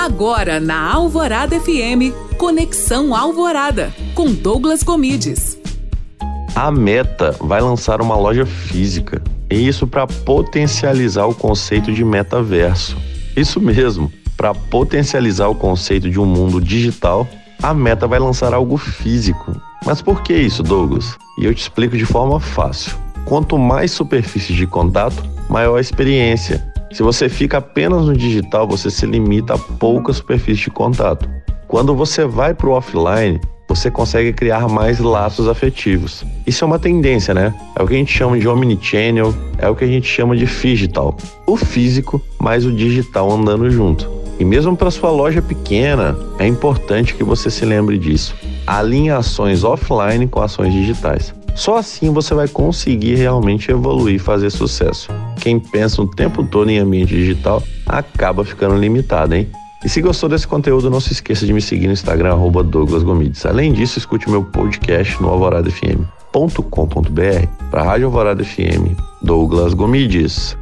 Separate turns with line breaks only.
Agora na Alvorada FM, Conexão Alvorada, com Douglas Comides.
A Meta vai lançar uma loja física, e isso para potencializar o conceito de metaverso. Isso mesmo, para potencializar o conceito de um mundo digital, a Meta vai lançar algo físico. Mas por que isso, Douglas? E eu te explico de forma fácil. Quanto mais superfície de contato, maior a experiência se você fica apenas no digital, você se limita a pouca superfície de contato. Quando você vai para o offline, você consegue criar mais laços afetivos. Isso é uma tendência, né? É o que a gente chama de omnichannel, é o que a gente chama de digital. O físico mais o digital andando junto. E mesmo para sua loja pequena, é importante que você se lembre disso. Alinhe ações offline com ações digitais. Só assim você vai conseguir realmente evoluir e fazer sucesso. Quem pensa o tempo todo em ambiente digital acaba ficando limitado, hein? E se gostou desse conteúdo, não se esqueça de me seguir no Instagram, arroba Douglas Gomides. Além disso, escute meu podcast no alvoradafm.com.br para a Rádio Alvorada FM, Douglas Gomides.